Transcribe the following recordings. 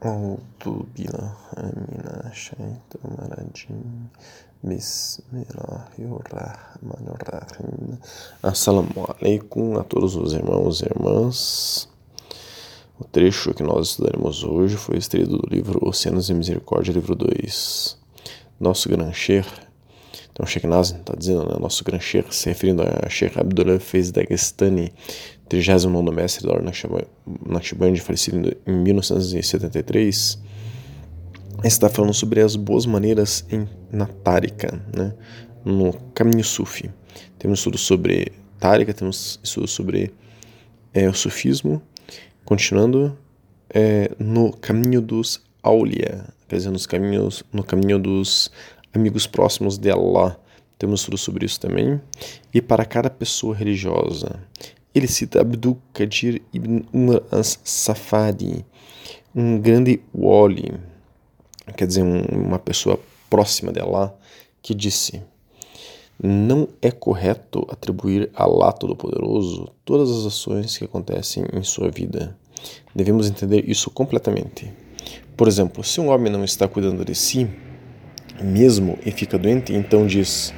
Auzubillahiminash Rajim Bismillahirrahmanirrahim Assalamu alaikum a todos os irmãos e irmãs. O trecho que nós estudaremos hoje foi extraído do livro Oceanos e Misericórdia, livro 2. Nosso Gran Sheikh, então Sheikh Nazim está dizendo, né? nosso Gran Sheikh, se referindo a Sheikh Abdullah Fez Dagestani, 39 mestre da Ordem Naqshbandi, falecido em 1973, está falando sobre as boas maneiras em, na né? no caminho Sufi. Temos estudo sobre Tárika, temos estudo sobre é, o sufismo, continuando é, no caminho dos Aulia, quer dizer, nos caminhos, no caminho dos amigos próximos de Allah. Temos estudo sobre isso também. E para cada pessoa religiosa, ele cita Abdul Qadir ibn Umar as-Safadi, um grande wali, quer dizer, um, uma pessoa próxima de Allah, que disse: Não é correto atribuir a Allah Todo-Poderoso todas as ações que acontecem em sua vida. Devemos entender isso completamente. Por exemplo, se um homem não está cuidando de si mesmo e fica doente, então diz: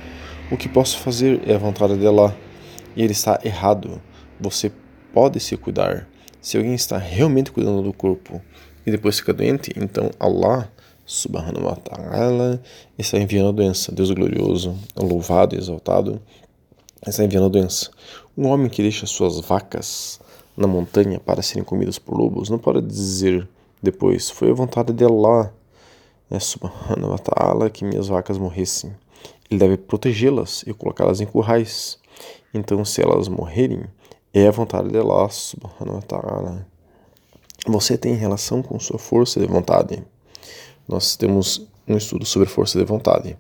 O que posso fazer é a vontade de Allah. E ele está errado você pode se cuidar. Se alguém está realmente cuidando do corpo e depois fica doente, então Allah subhanahu wa ta'ala está enviando a doença. Deus glorioso, louvado e exaltado, está enviando a doença. Um homem que deixa suas vacas na montanha para serem comidas por lobos não pode dizer depois, foi a vontade de Allah, né, subhanahu wa ta'ala, que minhas vacas morressem. Ele deve protegê-las e colocá-las em currais. Então, se elas morrerem, é a vontade de Allah subhanahu wa ta'ala. Você tem relação com sua força de vontade. Nós temos um estudo sobre força de vontade.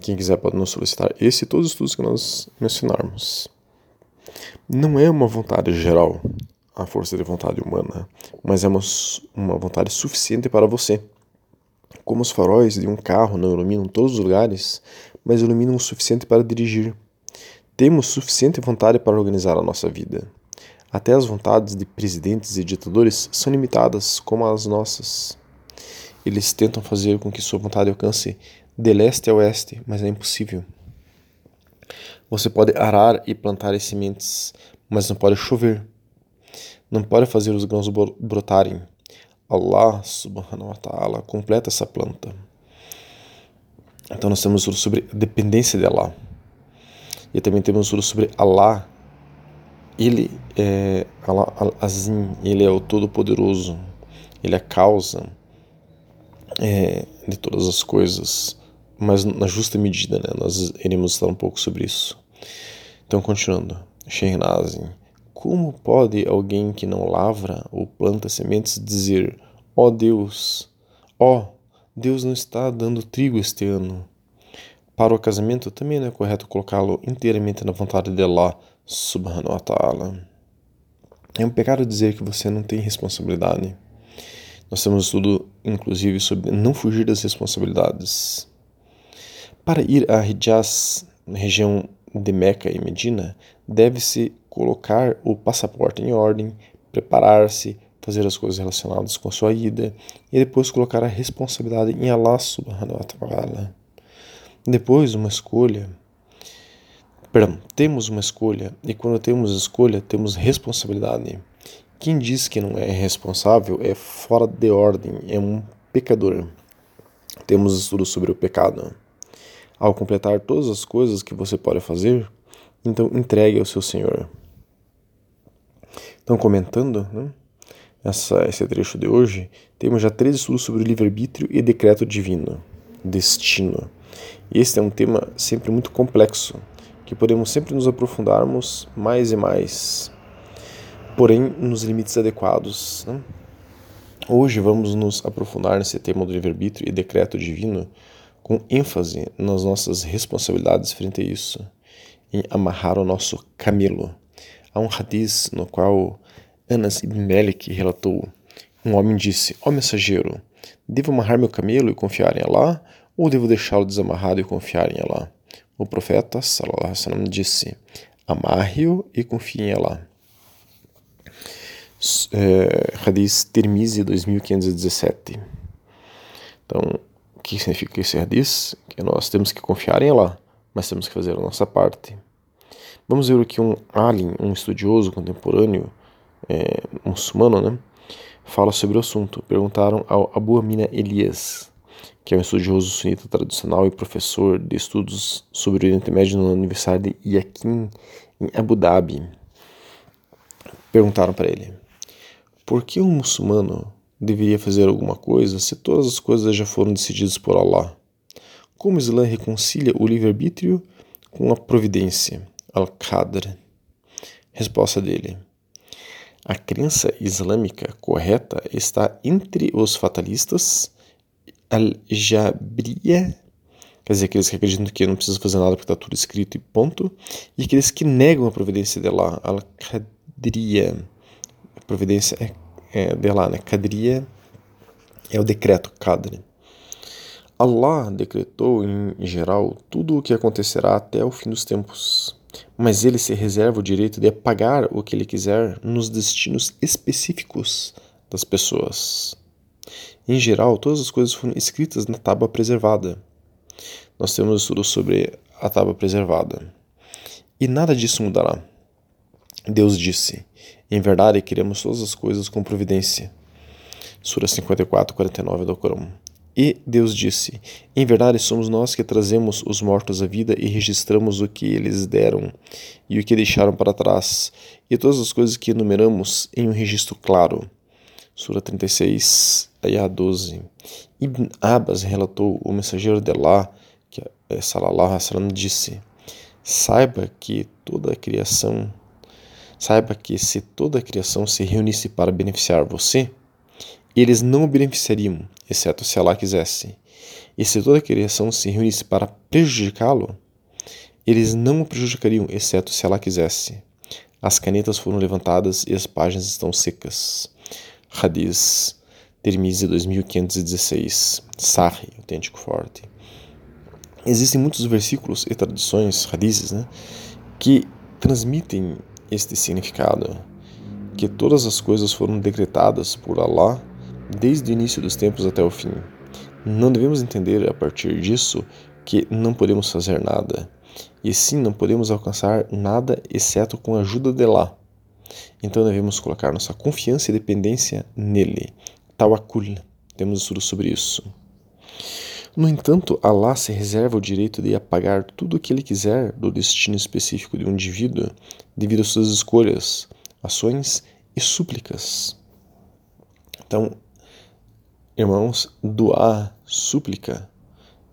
Quem quiser pode nos solicitar esse e todos os estudos que nós mencionarmos. Não é uma vontade geral a força de vontade humana, mas é uma, uma vontade suficiente para você. Como os faróis de um carro não iluminam todos os lugares, mas iluminam o suficiente para dirigir. Temos suficiente vontade para organizar a nossa vida. Até as vontades de presidentes e ditadores são limitadas, como as nossas. Eles tentam fazer com que sua vontade alcance de leste a oeste, mas é impossível. Você pode arar e plantar as sementes, mas não pode chover. Não pode fazer os grãos brotarem. Allah subhanahu wa ta'ala completa essa planta. Então nós temos sobre a dependência de Allah. E também temos estudo sobre Allah. Ele é Allah Azim, ele é o Todo-Poderoso, ele é a causa é, de todas as coisas, mas na justa medida, né? Nós iremos falar um pouco sobre isso. Então, continuando, Shehnazim, como pode alguém que não lavra ou planta sementes dizer: Ó oh Deus, ó, oh, Deus não está dando trigo este ano? Para o casamento também não é correto colocá-lo inteiramente na vontade de Allah subhanahu wa ta'ala. É um pecado dizer que você não tem responsabilidade. Nós temos estudo, inclusive, sobre não fugir das responsabilidades. Para ir a Hijaz, região de Meca e Medina, deve-se colocar o passaporte em ordem, preparar-se, fazer as coisas relacionadas com a sua ida e depois colocar a responsabilidade em Allah subhanahu wa ta'ala. Depois, uma escolha. Perdão, temos uma escolha, e quando temos escolha, temos responsabilidade. Quem diz que não é responsável é fora de ordem, é um pecador. Temos estudos sobre o pecado. Ao completar todas as coisas que você pode fazer, então entregue ao seu Senhor. Então, comentando né, essa, esse trecho de hoje, temos já três estudos sobre o livre-arbítrio e decreto divino, destino. Este é um tema sempre muito complexo, que podemos sempre nos aprofundarmos mais e mais, porém nos limites adequados. Né? Hoje vamos nos aprofundar nesse tema do livre-arbítrio e decreto divino com ênfase nas nossas responsabilidades frente a isso, em amarrar o nosso camelo. Há um hadith no qual Anas ibn Malik relatou: Um homem disse: Ó oh, mensageiro, devo amarrar meu camelo e confiar em Allah ou devo deixá-lo desamarrado e confiar em Allah? O profeta sallallahu alaihi disse: Amarre-o e confie em Allah. é, Hadith Tirmizi 2517. Então, o que significa esse Hadith? Que nós temos que confiar em Allah, mas temos que fazer a nossa parte. Vamos ver o que um alim, um estudioso contemporâneo é, muçulmano, né, fala sobre o assunto. Perguntaram ao Abu Amina Elias, que é um estudioso sunita tradicional e professor de estudos sobre o Oriente Médio na Universidade de Yakin, em Abu Dhabi. Perguntaram para ele: por que um muçulmano deveria fazer alguma coisa se todas as coisas já foram decididas por Allah? Como o Islã reconcilia o livre-arbítrio com a providência? Al-Qadr. Resposta dele: A crença islâmica correta está entre os fatalistas, al-Jabriya, quer dizer, aqueles que acreditam que não precisa fazer nada porque está tudo escrito e ponto, e aqueles que negam a providência de Allah, al-Qadriya. A providência é, é de Allah, né? Qadriya é o decreto, Qadr. Allah decretou em geral tudo o que acontecerá até o fim dos tempos mas ele se reserva o direito de apagar o que ele quiser nos destinos específicos das pessoas. Em geral, todas as coisas foram escritas na tábua preservada. Nós temos estudo sobre a tábua preservada. E nada disso mudará. Deus disse: Em verdade, queremos todas as coisas com providência. Sura 54, 49 do Corão. E Deus disse: Em verdade, somos nós que trazemos os mortos à vida e registramos o que eles deram e o que deixaram para trás, e todas as coisas que enumeramos em um registro claro. Sura 36, Ayah 12. Ibn Abbas relatou o mensageiro de Allah, que é Salallahu alaihi disse: Saiba que toda a criação, saiba que se toda a criação se reunisse para beneficiar você, eles não o beneficiariam, exceto se Allah quisesse. E se toda a criação se reunisse para prejudicá-lo, eles não o prejudicariam, exceto se Allah quisesse. As canetas foram levantadas e as páginas estão secas. Hadith, Termize 2516, Sahih, autêntico forte. Existem muitos versículos e traduções, hadiths, né, que transmitem este significado, que todas as coisas foram decretadas por Allah desde o início dos tempos até o fim. Não devemos entender a partir disso que não podemos fazer nada, e sim não podemos alcançar nada exceto com a ajuda de Allah. Então devemos colocar nossa confiança e dependência nele. Tawakkul. Temos estudo sobre isso. No entanto, Allah se reserva o direito de apagar tudo o que ele quiser do destino específico de um indivíduo devido às suas escolhas, ações e súplicas. Então, Irmãos, doar súplica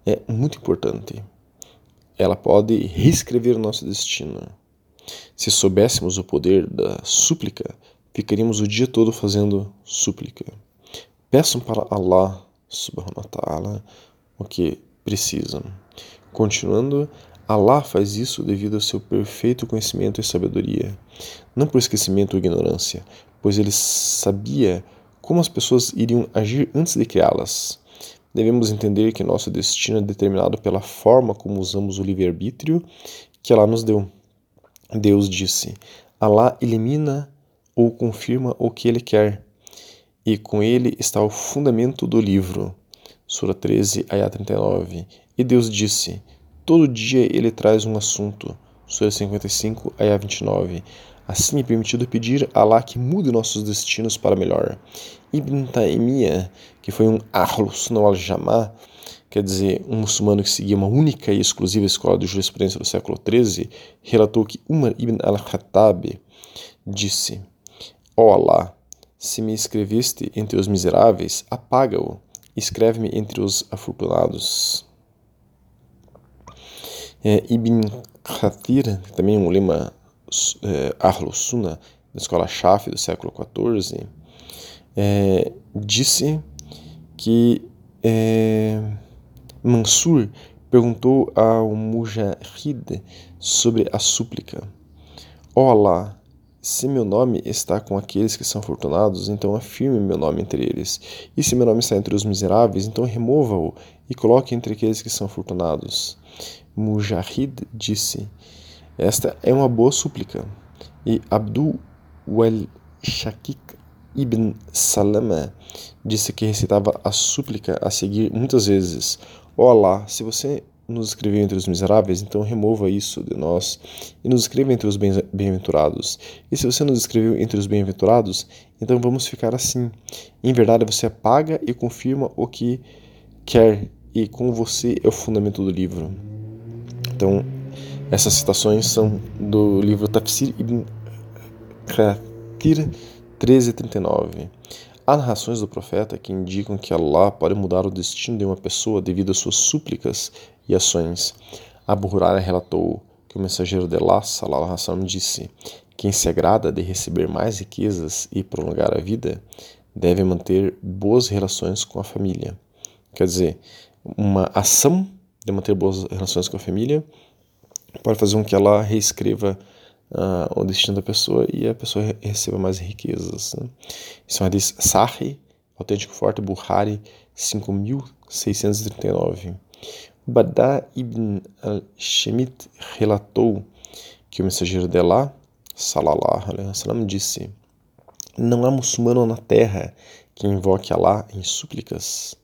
é muito importante. Ela pode reescrever o nosso destino. Se soubéssemos o poder da súplica, ficaríamos o dia todo fazendo súplica. Peçam para Allah subhanahu wa ta'ala o que precisam. Continuando, Allah faz isso devido ao seu perfeito conhecimento e sabedoria, não por esquecimento ou ignorância, pois ele sabia como as pessoas iriam agir antes de criá-las. Devemos entender que nosso destino é determinado pela forma como usamos o livre-arbítrio que Allah nos deu. Deus disse: Allah elimina ou confirma o que Ele quer, e com Ele está o fundamento do livro. Sura 13, Ayah 39. E Deus disse: Todo dia Ele traz um assunto. Sura 55, Ayah 29. Assim é permitido pedir a Allah que mude nossos destinos para melhor. Ibn Taymiyyah, que foi um Ahlus no al-Jamá, quer dizer, um muçulmano que seguia uma única e exclusiva escola de jurisprudência do século XIII, relatou que Umar ibn al-Khattab disse: Ó oh Allah, se me escreveste entre os miseráveis, apaga-o, escreve-me entre os afortunados. É, Ibn Khatir, também um lema é, Ahlus Sunnah, da escola Shafi do século XIV, é, disse que é, Mansur perguntou ao Mujahid sobre a súplica. Ó oh Allah, se meu nome está com aqueles que são afortunados, então afirme meu nome entre eles. E se meu nome está entre os miseráveis, então remova-o e coloque entre aqueles que são afortunados. Mujahid disse: esta é uma boa súplica. E Abdul Shakik ibn Salama disse que recitava a súplica a seguir muitas vezes: Allah, se você nos escreveu entre os miseráveis, então remova isso de nós e nos escreva entre os bem-aventurados. E se você nos escreveu entre os bem-aventurados, então vamos ficar assim. Em verdade, você apaga e confirma o que quer, e com você é o fundamento do livro. Então, essas citações são do livro Tafsir ibn Kathir 1339. Há narrações do profeta que indicam que Allah pode mudar o destino de uma pessoa devido às suas súplicas e ações. Abu Huraira relatou que o mensageiro de Allah, salallahu alaihi disse: Quem se agrada de receber mais riquezas e prolongar a vida, deve manter boas relações com a família. Quer dizer, uma ação de manter boas relações com a família pode fazer com que ela reescreva uh, o destino da pessoa e a pessoa receba mais riquezas. Né? Isso é um hadith Sahih, autêntico forte, Bukhari 5639. Badá ibn al-Shemit relatou que o mensageiro de Allah, salallahu alaihi wasallam, disse: Não há muçulmano na terra que invoque Allah em súplicas,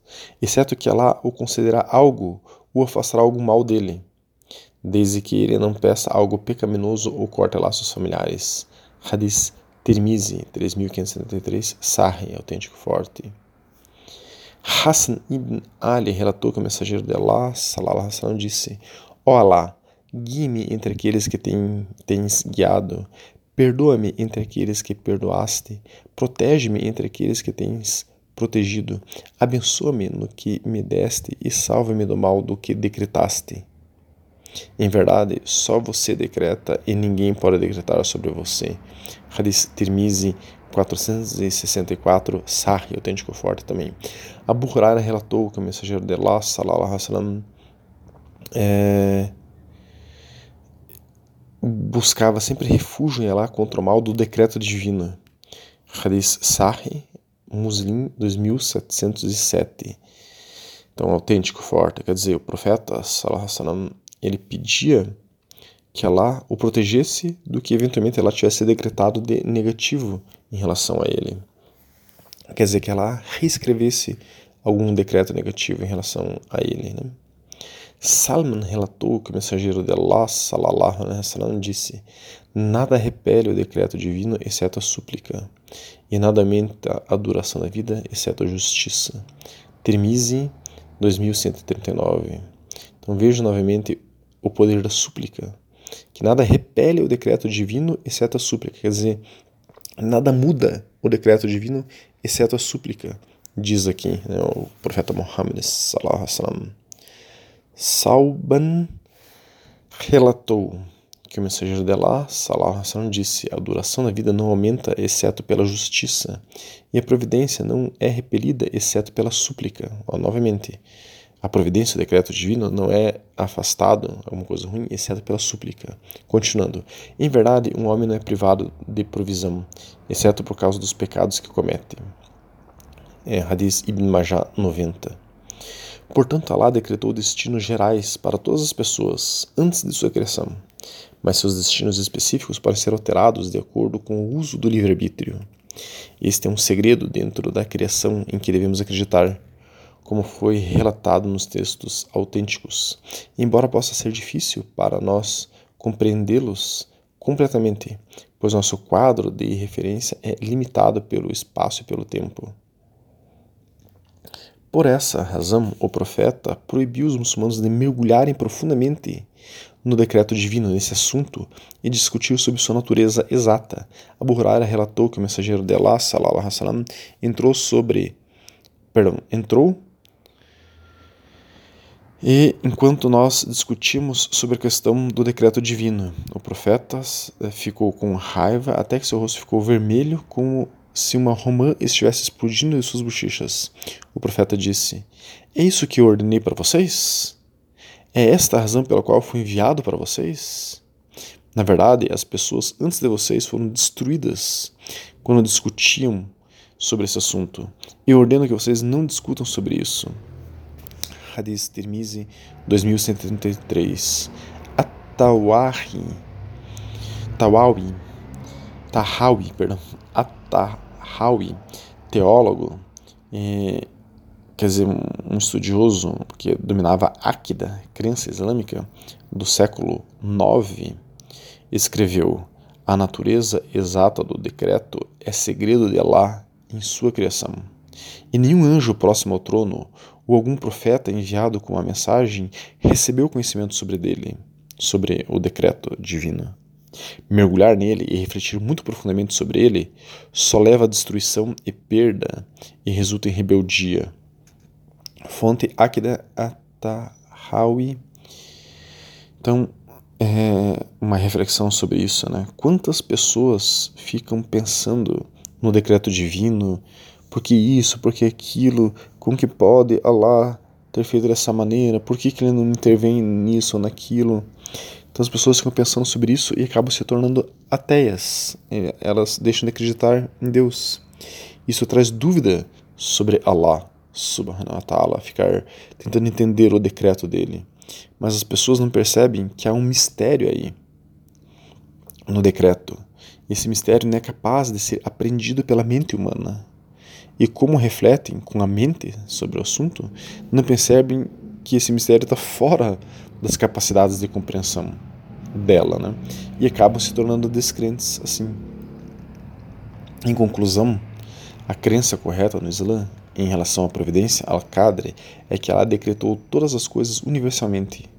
exceto que Allah o concederá algo ou afastará algo mal dele desde que ele não peça algo pecaminoso ou corte laços familiares. Hadith Tirmizi, 3573, Sahih, autêntico forte. Hassan ibn Ali relatou que o mensageiro de Allah, salallahu alaihi disse: Ó oh Allah, guie-me entre aqueles que tem, tens guiado, perdoa-me entre aqueles que perdoaste, protege-me entre aqueles que tens protegido, abençoa-me no que me deste e salva-me do mal do que decretaste. Em verdade, só você decreta e ninguém pode decretar sobre você. Hadith Tirmizi 464, Sahih, autêntico forte também. Abu Huraira relatou que o mensageiro de Allah, salallahu alaihi wasallam, é, buscava sempre refúgio em Allah contra o mal do decreto divino. Hadith Sahih, Muslim 2707. Então, autêntico forte, quer dizer, o profeta, salallahu alaihi wasallam, ele pedia que Allah o protegesse do que eventualmente ela tivesse decretado de negativo em relação a ele. Quer dizer, que ela reescrevesse algum decreto negativo em relação a ele. Né? Salman relatou que o mensageiro de Allah, salallahu alaihi wasallam, disse: Nada repele o decreto divino exceto a súplica, e nada aumenta a duração da vida exceto a justiça. Tirmizi 2139. Então veja novamente o poder da súplica, que nada repele o decreto divino exceto a súplica, quer dizer, nada muda o decreto divino exceto a súplica, diz aqui né, o profeta Muhammad. Sauban relatou que o mensageiro de Allah, sallallahu alaihi disse: a duração da vida não aumenta exceto pela justiça, e a providência não é repelida exceto pela súplica. Ó, novamente, a providência, o decreto divino, não é afastado, alguma coisa ruim, exceto pela súplica. Continuando. Em verdade, um homem não é privado de provisão, exceto por causa dos pecados que comete. É Hadith Ibn Majah 90. Portanto, Allah decretou destinos gerais para todas as pessoas antes de sua criação, mas seus destinos específicos podem ser alterados de acordo com o uso do livre-arbítrio. Este é um segredo dentro da criação em que devemos acreditar como foi relatado nos textos autênticos, embora possa ser difícil para nós compreendê-los completamente, pois nosso quadro de referência é limitado pelo espaço e pelo tempo. Por essa razão, o profeta proibiu os muçulmanos de mergulharem profundamente no decreto divino nesse assunto e discutir sobre sua natureza exata. Abu Huraira relatou que o mensageiro de Allah, sallallahu alaihi entrou sobre perdão, entrou e enquanto nós discutimos sobre a questão do decreto divino, o profeta eh, ficou com raiva até que seu rosto ficou vermelho, como se uma romã estivesse explodindo de suas bochechas. O profeta disse: É isso que eu ordenei para vocês? É esta a razão pela qual fui enviado para vocês? Na verdade, as pessoas antes de vocês foram destruídas quando discutiam sobre esse assunto. Eu ordeno que vocês não discutam sobre isso. Hadith Tirmizi 2133. Atawahi, Tahawi, Atahawi Hawi, teólogo, e, quer dizer, um estudioso que dominava Akida, crença islâmica, do século IX, escreveu: A natureza exata do decreto é segredo de Allah em sua criação. E nenhum anjo próximo ao trono ou algum profeta enviado com uma mensagem recebeu conhecimento sobre dele, sobre o decreto divino. Mergulhar nele e refletir muito profundamente sobre ele só leva a destruição e perda e resulta em rebeldia. Fonte Akida Atahawi. Então, é uma reflexão sobre isso, né? Quantas pessoas ficam pensando no decreto divino, porque isso, porque aquilo, como que pode Allah ter feito dessa maneira, por que, que ele não intervém nisso ou naquilo. Então as pessoas ficam pensando sobre isso e acabam se tornando ateias. Elas deixam de acreditar em Deus. Isso traz dúvida sobre Allah, subhanahu wa ta'ala, ficar tentando entender o decreto dele. Mas as pessoas não percebem que há um mistério aí no decreto. Esse mistério não é capaz de ser aprendido pela mente humana. E como refletem com a mente sobre o assunto, não percebem que esse mistério está fora das capacidades de compreensão dela, né? E acabam se tornando descrentes assim. Em conclusão, a crença correta no Islã em relação à providência, Al-Qadr, é que ela decretou todas as coisas universalmente,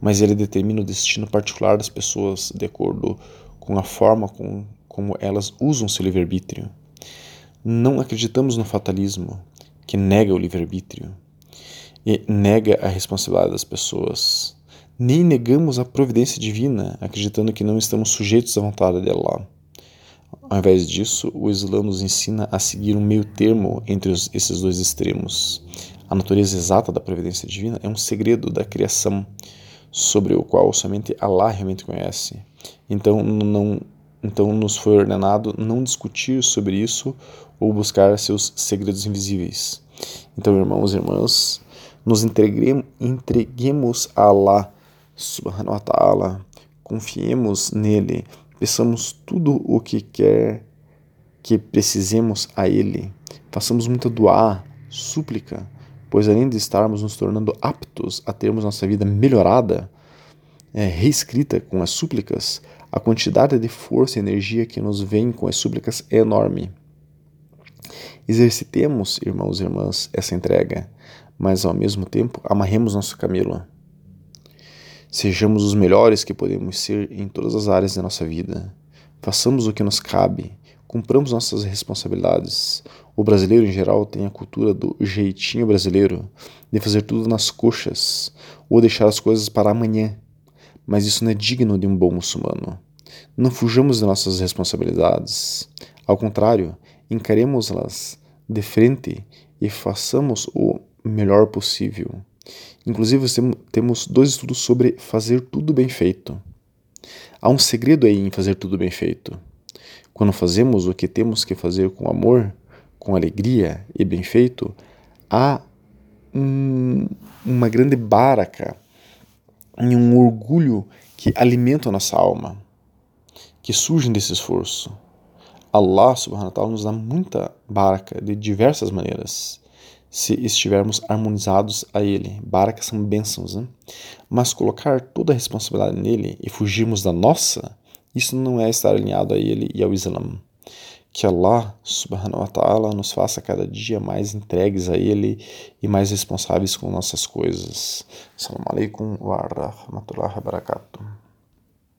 mas ele determina o destino particular das pessoas de acordo com a forma com, como elas usam seu livre-arbítrio. Não acreditamos no fatalismo, que nega o livre-arbítrio e nega a responsabilidade das pessoas nem negamos a providência divina, acreditando que não estamos sujeitos à vontade de Allah. Ao invés disso, o Islã nos ensina a seguir um meio termo entre os, esses dois extremos. A natureza exata da providência divina é um segredo da criação sobre o qual somente Allah realmente conhece. Então, não, então nos foi ordenado não discutir sobre isso ou buscar seus segredos invisíveis. Então, irmãos e irmãs, nos entreguemos a Allah subhanahu wa ta'ala, confiemos nele, peçamos tudo o que quer que precisemos a ele, façamos muita doar, súplica, pois além de estarmos nos tornando aptos a termos nossa vida melhorada, é, reescrita com as súplicas, a quantidade de força e energia que nos vem com as súplicas é enorme. Exercitemos, irmãos e irmãs, essa entrega, mas ao mesmo tempo amarremos nosso camelo. Sejamos os melhores que podemos ser em todas as áreas da nossa vida. Façamos o que nos cabe, cumpramos nossas responsabilidades. O brasileiro em geral tem a cultura do jeitinho brasileiro, de fazer tudo nas coxas ou deixar as coisas para amanhã. Mas isso não é digno de um bom muçulmano. Não fujamos de nossas responsabilidades. Ao contrário, encaremos-las de frente e façamos o melhor possível. Inclusive, temos dois estudos sobre fazer tudo bem feito. Há um segredo aí em fazer tudo bem feito. Quando fazemos o que temos que fazer com amor, com alegria e bem feito, há um, uma grande baraca e um orgulho que alimenta a nossa alma, que surgem desse esforço. Allah subhanahu wa ta'ala nos dá muita baraka de diversas maneiras se estivermos harmonizados a Ele. Baraka são bênçãos, né? Mas colocar toda a responsabilidade nele e fugirmos da nossa, isso não é estar alinhado a Ele e ao Islã. Que Allah subhanahu wa ta'ala nos faça cada dia mais entregues a Ele e mais responsáveis com nossas coisas. Assalamu alaikum wa rahmatullahi wa barakatuh.